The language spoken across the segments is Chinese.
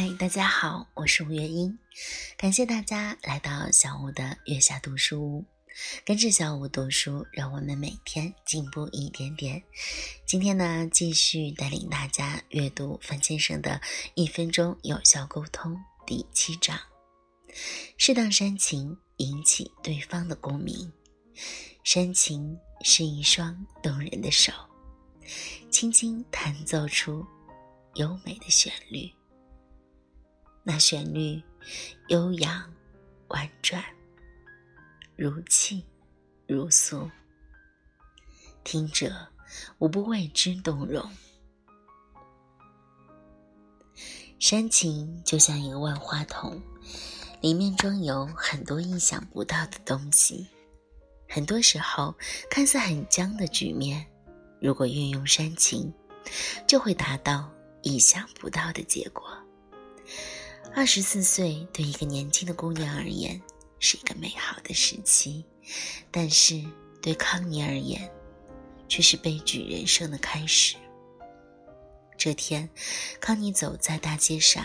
嗨，大家好，我是吴月英，感谢大家来到小吴的月下读书屋，跟着小吴读书，让我们每天进步一点点。今天呢，继续带领大家阅读范先生的《一分钟有效沟通》第七章，适当煽情引起对方的共鸣。煽情是一双动人的手，轻轻弹奏出优美的旋律。那旋律悠扬婉转，如泣如诉，听者无不为之动容。煽情就像一个万花筒，里面装有很多意想不到的东西。很多时候，看似很僵的局面，如果运用煽情，就会达到意想不到的结果。二十四岁对一个年轻的姑娘而言是一个美好的时期，但是对康妮而言，却是悲剧人生的开始。这天，康妮走在大街上，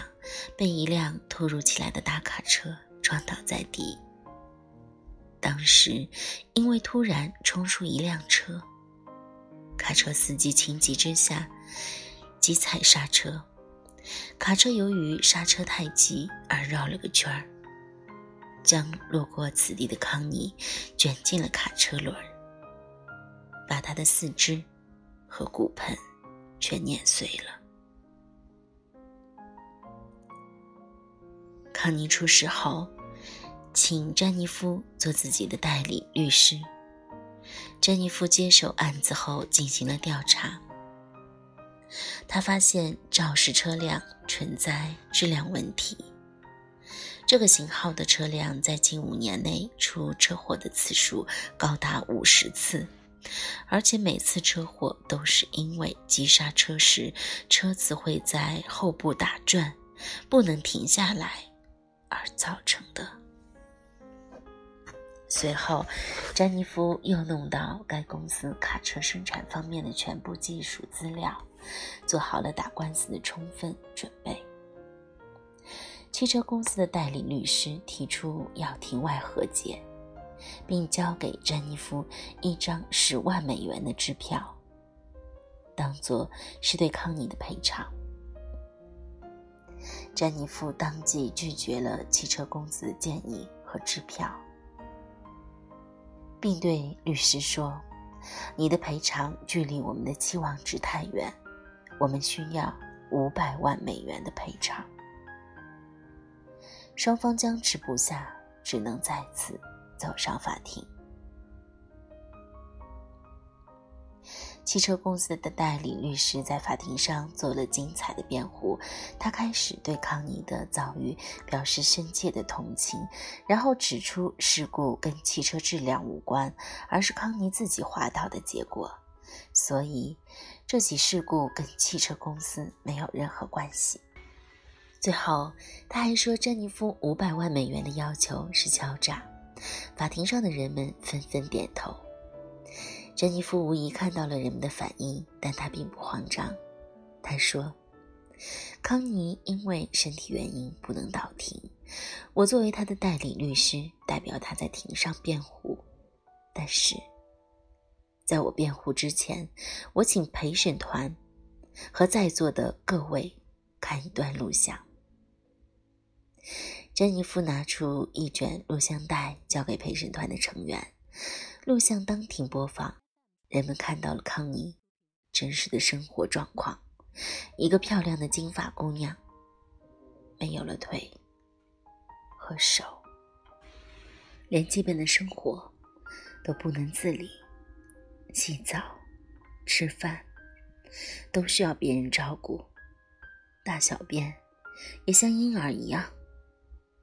被一辆突如其来的大卡车撞倒在地。当时，因为突然冲出一辆车，卡车司机情急之下急踩刹车。卡车由于刹车太急而绕了个圈儿，将路过此地的康妮卷进了卡车轮，把他的四肢和骨盆全碾碎了。康妮出事后，请詹妮夫做自己的代理律师。詹妮夫接手案子后进行了调查。他发现肇事车辆存在质量问题。这个型号的车辆在近五年内出车祸的次数高达五十次，而且每次车祸都是因为急刹车时车子会在后部打转，不能停下来而造成的。随后，詹妮夫又弄到该公司卡车生产方面的全部技术资料，做好了打官司的充分准备。汽车公司的代理律师提出要庭外和解，并交给詹妮弗一张十万美元的支票，当做是对康妮的赔偿。詹妮弗当即拒绝了汽车公司的建议和支票。并对律师说：“你的赔偿距离我们的期望值太远，我们需要五百万美元的赔偿。”双方僵持不下，只能再次走上法庭。汽车公司的代理律师在法庭上做了精彩的辩护。他开始对康妮的遭遇表示深切的同情，然后指出事故跟汽车质量无关，而是康妮自己滑倒的结果。所以，这起事故跟汽车公司没有任何关系。最后，他还说珍妮夫五百万美元的要求是敲诈。法庭上的人们纷纷点头。珍妮夫无疑看到了人们的反应，但他并不慌张。他说：“康妮因为身体原因不能到庭，我作为他的代理律师，代表他在庭上辩护。但是，在我辩护之前，我请陪审团和在座的各位看一段录像。”珍妮夫拿出一卷录像带，交给陪审团的成员。录像当庭播放。人们看到了康妮真实的生活状况：一个漂亮的金发姑娘，没有了腿和手，连基本的生活都不能自理，洗澡、吃饭都需要别人照顾，大小便也像婴儿一样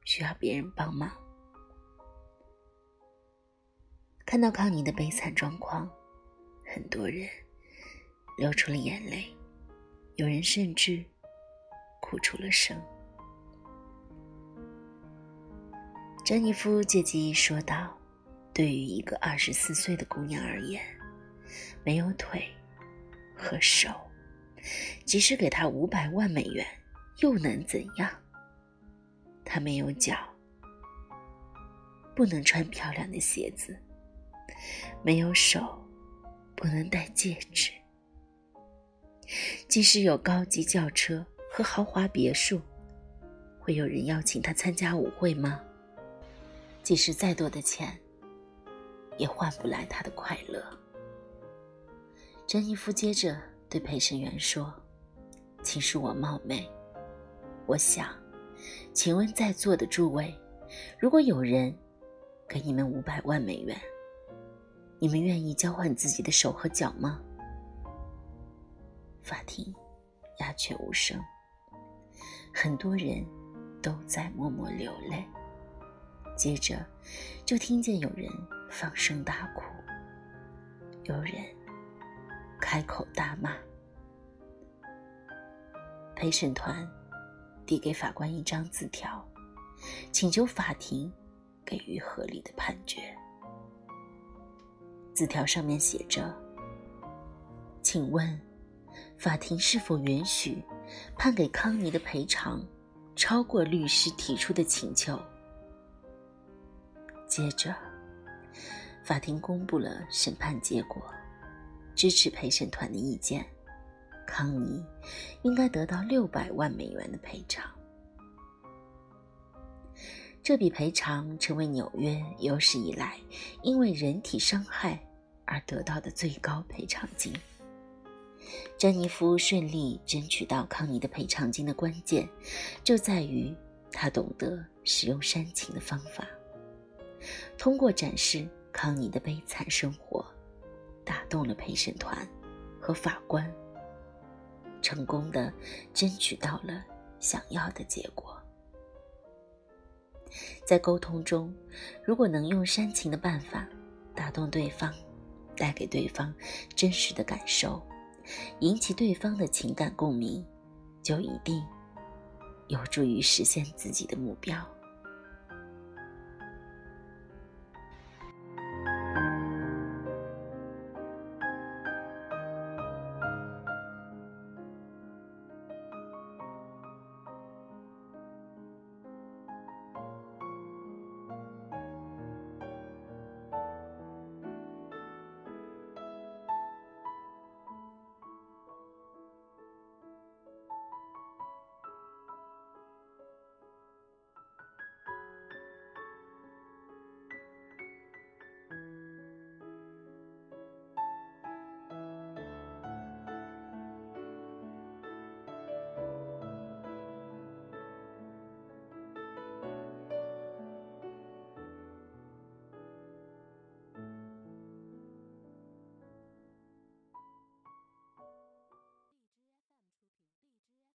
需要别人帮忙。看到康妮的悲惨状况。很多人流出了眼泪，有人甚至哭出了声。詹妮夫借机说道：“对于一个二十四岁的姑娘而言，没有腿和手，即使给他五百万美元，又能怎样？他没有脚，不能穿漂亮的鞋子；没有手，不能戴戒指。即使有高级轿车和豪华别墅，会有人邀请他参加舞会吗？即使再多的钱，也换不来他的快乐。詹妮夫接着对陪审员说：“请恕我冒昧，我想，请问在座的诸位，如果有人给你们五百万美元，你们愿意交换自己的手和脚吗？”法庭鸦雀无声，很多人都在默默流泪。接着，就听见有人放声大哭，有人开口大骂。陪审团递给法官一张字条，请求法庭给予合理的判决。字条上面写着：“请问，法庭是否允许判给康妮的赔偿超过律师提出的请求？”接着，法庭公布了审判结果，支持陪审团的意见。康妮应该得到六百万美元的赔偿。这笔赔偿成为纽约有史以来因为人体伤害而得到的最高赔偿金。詹妮夫顺利争取到康妮的赔偿金的关键，就在于他懂得使用煽情的方法，通过展示康妮的悲惨生活，打动了陪审团和法官。成功的争取到了想要的结果。在沟通中，如果能用煽情的办法打动对方，带给对方真实的感受，引起对方的情感共鸣，就一定有助于实现自己的目标。